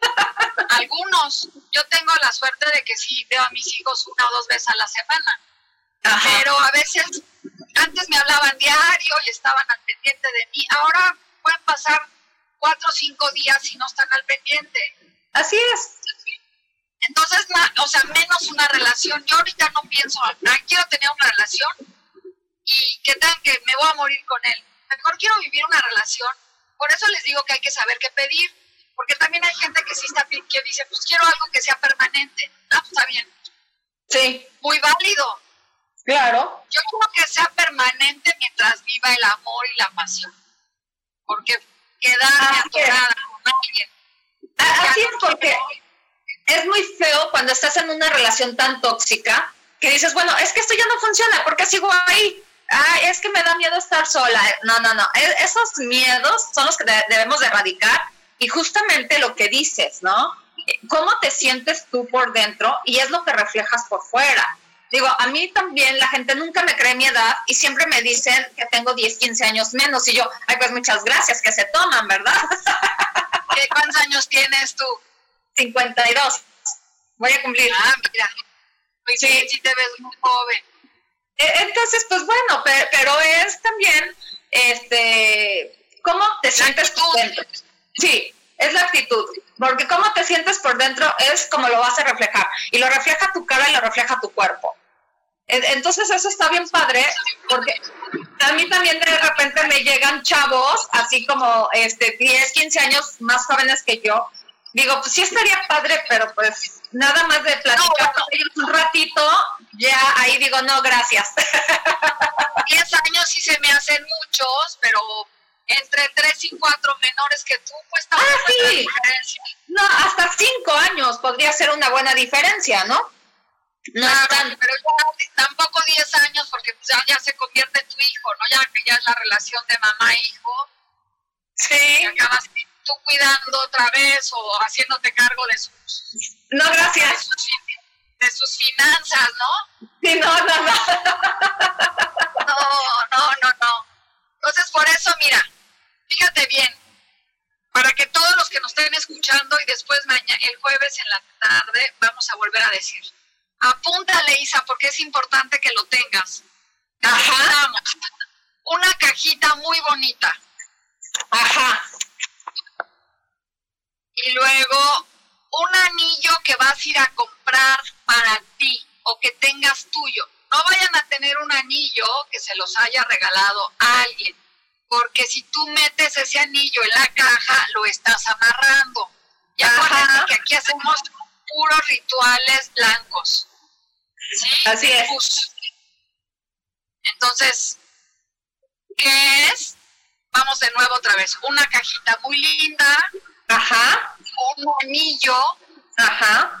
Algunos, yo tengo la suerte de que sí veo a mis hijos una o dos veces a la semana. Ajá. Pero a veces, antes me hablaban diario y estaban al pendiente de mí. Ahora pueden pasar cuatro o cinco días y no están al pendiente. Así es. Entonces, o sea, menos una relación. Yo ahorita no pienso, ah, quiero tener una relación y que tengan que me voy a morir con él. Mejor quiero vivir una relación. Por eso les digo que hay que saber qué pedir, porque también hay gente que sí está que dice, pues quiero algo que sea permanente. Ah, pues está bien. Sí. Muy válido. Claro. Yo quiero que sea permanente mientras viva el amor y la pasión. Porque quedarme atorada con alguien. Así es, porque es muy feo cuando estás en una relación tan tóxica que dices, bueno, es que esto ya no funciona, ¿por qué sigo ahí? Ah, es que me da miedo estar sola. No, no, no. Esos miedos son los que debemos de erradicar y justamente lo que dices, ¿no? ¿Cómo te sientes tú por dentro? Y es lo que reflejas por fuera. Digo, a mí también la gente nunca me cree mi edad y siempre me dicen que tengo 10, 15 años menos. Y yo, ay, pues muchas gracias, que se toman, ¿verdad? ¿Qué, ¿Cuántos años tienes tú? 52. Voy a cumplir. Ah, mira. Muy sí. sí te ves muy joven. Entonces, pues bueno, pero, pero es también, este, ¿cómo te sientes tú dentro? Sí, es la actitud, porque cómo te sientes por dentro es como lo vas a reflejar, y lo refleja tu cara y lo refleja tu cuerpo. Entonces eso está bien padre, porque a mí también de repente me llegan chavos, así como este 10, 15 años más jóvenes que yo. Digo, pues sí estaría padre, pero pues nada más de platicar con ellos un ratito, ya ahí digo, no, gracias. 10 años sí se me hacen muchos, pero entre 3 y 4 menores que tú, pues tampoco ah, sí. diferencia. No, hasta 5 años podría ser una buena diferencia, ¿no? No pero ya, tampoco 10 años porque pues, ya, se convierte en tu hijo, ¿no? Ya que ya es la relación de mamá-hijo. Sí. Y acabas tú cuidando otra vez o haciéndote cargo de sus... No, gracias. De sus, de sus finanzas, ¿no? Sí, no, no, no. No, no, no, no. Entonces, por eso, mira, fíjate bien, para que todos los que nos estén escuchando y después mañana, el jueves en la tarde vamos a volver a decir Apúntale, Isa, porque es importante que lo tengas. Ajá. Una cajita muy bonita. Ajá. Y luego un anillo que vas a ir a comprar para ti o que tengas tuyo. No vayan a tener un anillo que se los haya regalado a alguien, porque si tú metes ese anillo en la caja, lo estás amarrando. Ya que aquí hacemos puros rituales blancos. Así es. Entonces, ¿qué es? Vamos de nuevo otra vez. Una cajita muy linda. Ajá. Un anillo. Ajá.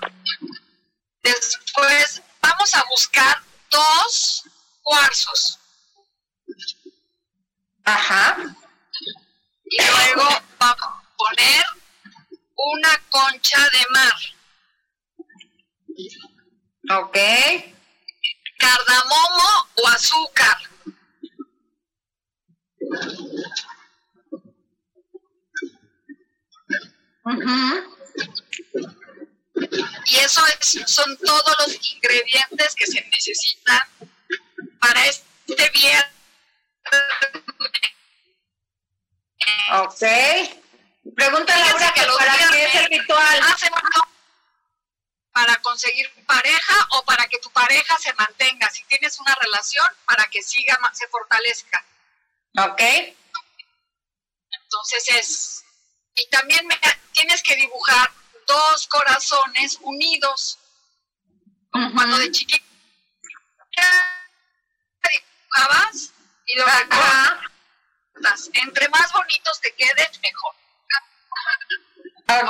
Después vamos a buscar dos cuarzos. Ajá. Y luego vamos a poner una concha de mar. Ok. Cardamomo o azúcar. Y eso son todos los ingredientes que se necesitan para este viernes. Ok. Pregúntale a Laura que para qué es el ritual para conseguir pareja o para que tu pareja se mantenga, si tienes una relación, para que siga, se fortalezca. Ok. Entonces es, y también tienes que dibujar dos corazones unidos, como cuando de chiquita dibujabas y lo Entre más bonitos te quedes, mejor.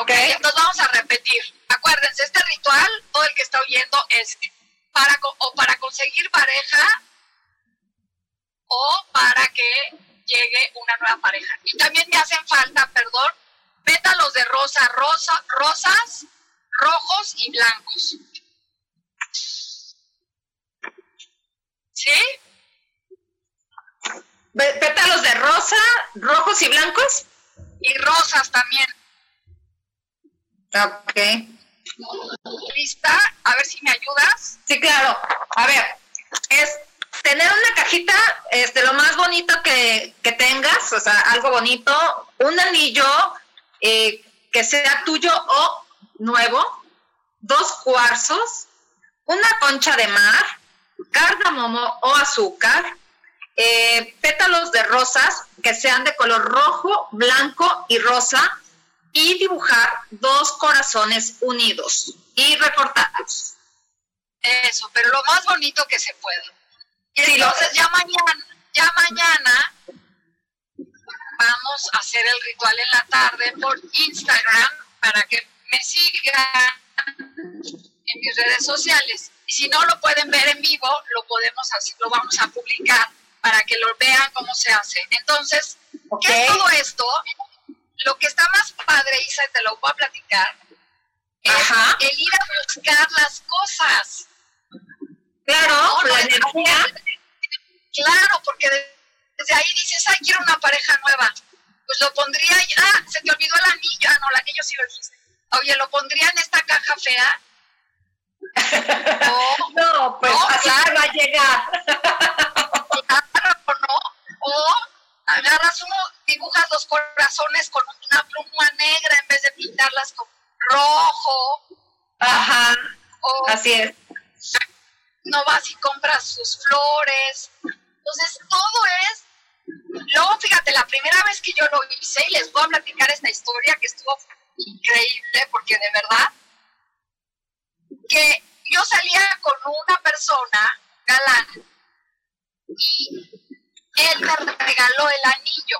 Ok. Entonces vamos a repetir. Acuérdense, este ritual, todo el que está oyendo, es para, o para conseguir pareja o para que llegue una nueva pareja. Y también me hacen falta, perdón, pétalos de rosa, rosa, rosas, rojos y blancos. ¿Sí? Pétalos de rosa, rojos y blancos. Y rosas también. Ok. ¿Lista? A ver si me ayudas. Sí, claro. A ver, es tener una cajita, este, lo más bonito que, tengas, o sea, algo bonito, un anillo eh, que sea tuyo o nuevo, dos cuarzos, una concha de mar, cardamomo o azúcar, eh, pétalos de rosas que sean de color rojo, blanco y rosa, y dibujar dos corazones unidos y recortarlos. Eso, pero lo más bonito que se pueda. Y entonces ya mañana, ya mañana vamos a hacer el ritual en la tarde por Instagram para que me sigan en mis redes sociales. Y si no lo pueden ver en vivo, lo podemos hacer, lo vamos a publicar para que lo vean cómo se hace. Entonces, ¿qué es todo esto? lo que está más padre, Isa, te lo voy a platicar, es el ir a buscar las cosas. Claro, la energía. Claro, porque desde ahí dices, ay, quiero una pareja nueva. Pues lo pondría, ah, se te olvidó el anillo, ah, no, el anillo sí lo dijiste. Oye, lo pondría en esta caja fea. no, pues así va a llegar. Claro, ¿no? O agarras uno, dibujas los corazones con una pluma negra en vez de pintarlas con rojo. Ajá. Así es. No vas y compras sus flores. Entonces, todo es. Luego, fíjate, la primera vez que yo lo hice, y les voy a platicar esta historia que estuvo increíble, porque de verdad, que yo salía con una persona, galán, y él me regaló el anillo.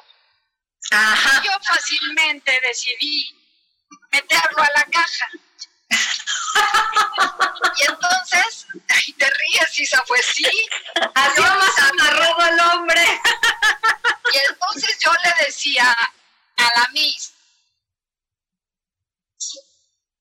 Ajá. Yo fácilmente decidí meterlo a la caja. Y entonces, ay, te ríes, Isa, pues sí. Así más amarrado el hombre. y entonces yo le decía a la Miss,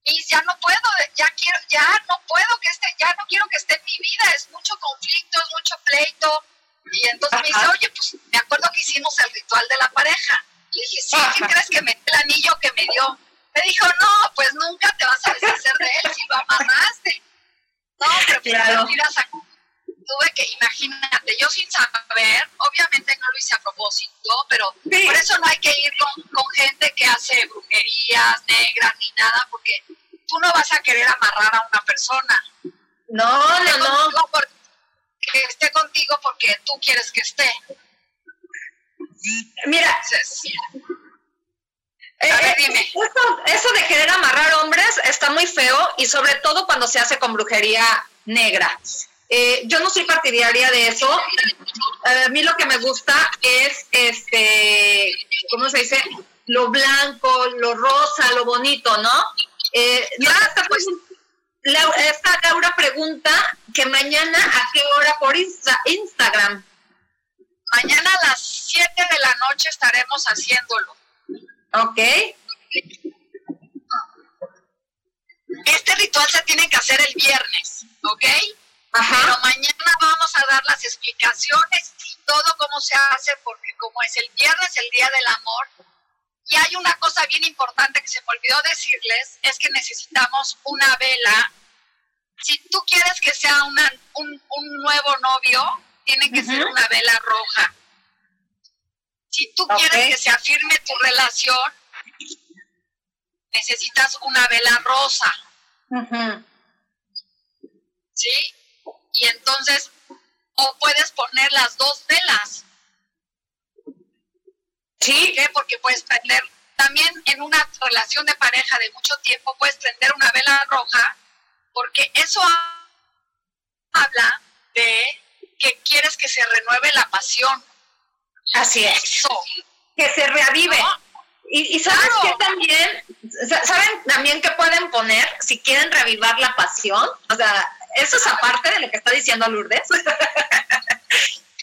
Miss, ya no puedo, ya quiero, ya no puedo que esté, ya no quiero que esté en mi vida, es mucho conflicto, es mucho pleito. Y entonces me dice, oye, pues me acuerdo que hicimos el ritual de la pareja. Le dije, sí, ¿qué crees que me el anillo que me dio? Me dijo, no, pues nunca te vas a deshacer de él si lo amarraste. No, pero pues claro. tuve que, imagínate, yo sin saber, obviamente no lo hice a propósito, pero por eso no hay que ir con, con gente que hace brujerías negras ni nada, porque tú no vas a querer amarrar a una persona. No, no, no. que esté contigo porque tú quieres que esté. Mira, eh, dime. Eso, de querer amarrar hombres está muy feo y sobre todo cuando se hace con brujería negra. Eh, yo no soy partidaria de eso. a mí lo que me gusta es, este, ¿cómo se dice? Lo blanco, lo rosa, lo bonito, ¿no? Eh, pues, esta Laura pregunta que mañana a qué hora por Instagram. Mañana a las 7 de la noche estaremos haciéndolo. Ok. Este ritual se tiene que hacer el viernes, ¿ok? Ajá. Pero mañana vamos a dar las explicaciones y todo cómo se hace, porque como es el viernes, el Día del Amor, y hay una cosa bien importante que se me olvidó decirles, es que necesitamos una vela. Si tú quieres que sea un, un, nuevo novio, tiene que ser una vela roja. Si tú quieres que se afirme tu relación, necesitas una vela rosa. ¿Sí? Y entonces, o puedes poner las dos velas. ¿Sí? Porque puedes prender, también en una relación de pareja de mucho tiempo, puedes prender una vela roja, porque eso habla de que quieres que se renueve la pasión. Así es. Que se reavive. Y, sabes que también, ¿saben también que pueden poner si quieren reavivar la pasión? O sea, eso es aparte de lo que está diciendo Lourdes.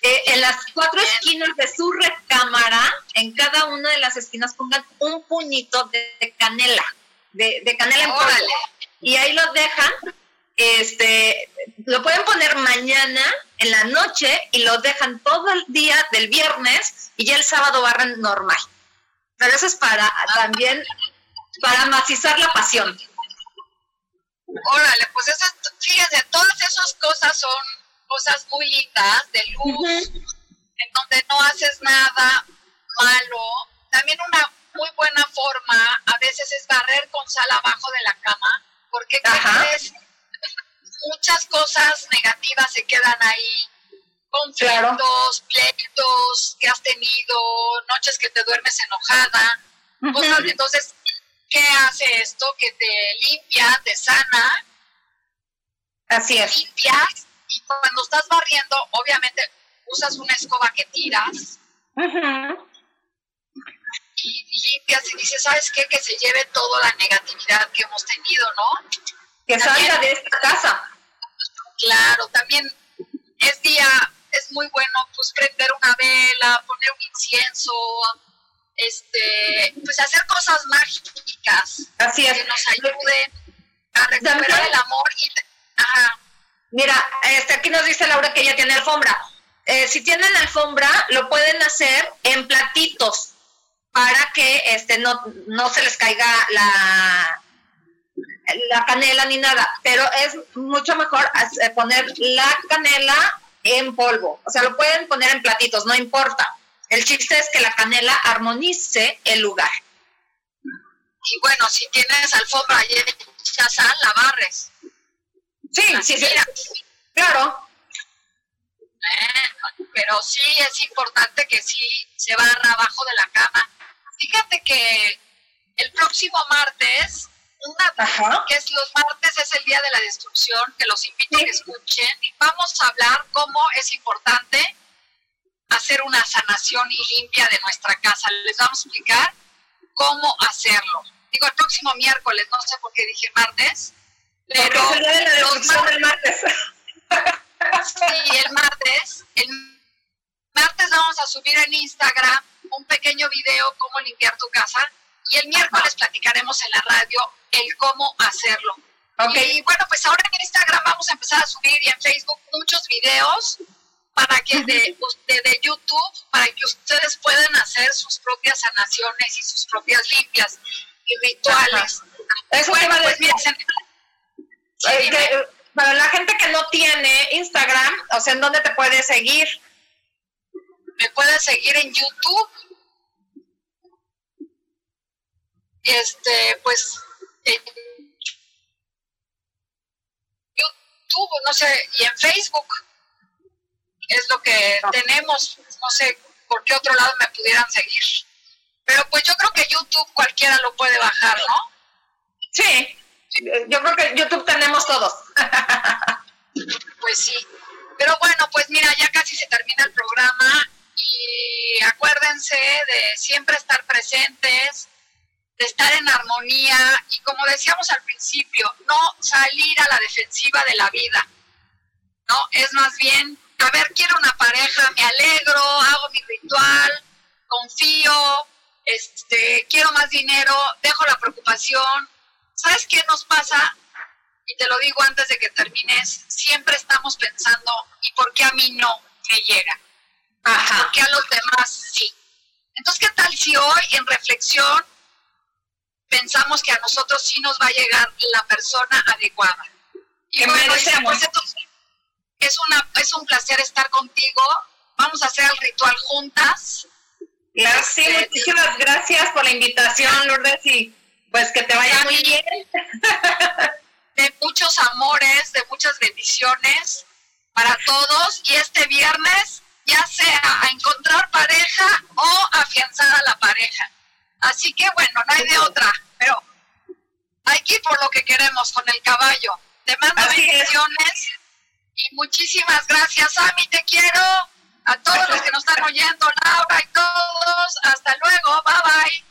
Eh, en las cuatro esquinas de su recámara, en cada una de las esquinas pongan un puñito de, canela, de, canela en polvo. Y ahí lo dejan este, lo pueden poner mañana en la noche y lo dejan todo el día del viernes y ya el sábado barran normal. Pero eso es para también, para macizar la pasión. Órale, pues eso, fíjense, todas esas cosas son cosas muy lindas, de luz, en donde no haces nada malo. También una muy buena forma a veces es barrer con sal abajo de la cama, porque crees muchas cosas negativas se quedan ahí. Conflictos, pleitos que has tenido, noches que te duermes enojada. entonces, ¿qué hace esto? Que te limpia, te sana. Así es. Limpias y cuando estás barriendo, obviamente usas una escoba que tiras. y, limpias y dices, ¿sabes qué? Que se lleve toda la negatividad que hemos tenido, ¿no? Que salga de esta casa. Claro, también es día, es muy bueno pues prender una vela, poner un incienso, este, pues hacer cosas mágicas Así es. que nos ayuden a recuperar el amor y Mira, este, aquí nos dice Laura que ella tiene alfombra. Eh, si tienen alfombra, lo pueden hacer en platitos para que este no, no se les caiga la, la canela ni nada, pero es mucho mejor poner la canela en polvo. O sea, lo pueden poner en platitos, no importa. El chiste es que la canela armonice el lugar. Y bueno, si tienes alfombra y ya sal, la barres. Sí, sí, sí. Claro. Eh, pero sí es importante que sí se barra abajo de la cama. Fíjate que el próximo martes, una, que es los martes es el día de la destrucción, que los invito a que escuchen, y vamos a hablar cómo es importante hacer una sanación y limpia de nuestra casa. Les vamos a explicar cómo hacerlo. Digo, el próximo miércoles, no sé por qué dije martes, pero los martes. sí, el martes, el martes vamos a subir en Instagram un pequeño video cómo limpiar tu casa y el miércoles platicaremos en la radio el cómo hacerlo. Okay. Y bueno, pues ahora en Instagram vamos a empezar a subir y en Facebook muchos videos para que de, de, YouTube, para que ustedes puedan hacer sus propias sanaciones y sus propias limpias y rituales. Eso bueno, pues para la gente que no tiene Instagram, o sea, ¿en dónde te puedes seguir? Me puedes seguir en YouTube. Este, pues, en YouTube, no sé, y en Facebook es lo que tenemos. No sé por qué otro lado me pudieran seguir. Pero pues yo creo que YouTube cualquiera lo puede bajar, ¿no? Sí, yo creo que YouTube tenemos todos. pues sí. Pero bueno, pues mira, ya casi se termina el programa y acuérdense de siempre estar presentes, de estar en armonía y como decíamos al principio, no salir a la defensiva de la vida. No, es más bien a ver, quiero una pareja, me alegro, hago mi ritual, confío, este, quiero más dinero, dejo la preocupación. ¿Sabes qué nos pasa? Y te lo digo antes de que termines, siempre estamos pensando, ¿y por qué a mí no me llega? Ajá. ¿Por qué a los demás sí? Entonces, ¿qué tal si hoy en reflexión pensamos que a nosotros sí nos va a llegar la persona adecuada? Y bueno, pues entonces, es, una, es un placer estar contigo. Vamos a hacer el ritual juntas. Claro, sí, este, muchísimas gracias por la invitación, Lourdes, y pues que te vaya muy bien. De muchos amores, de muchas bendiciones para todos. Y este viernes, ya sea a encontrar pareja o afianzar a la pareja. Así que bueno, no hay de otra, pero hay que ir por lo que queremos con el caballo. Te mando bendiciones. Y muchísimas gracias, Ami, te quiero. A todos los que nos están oyendo, Laura y todos. Hasta luego, bye bye.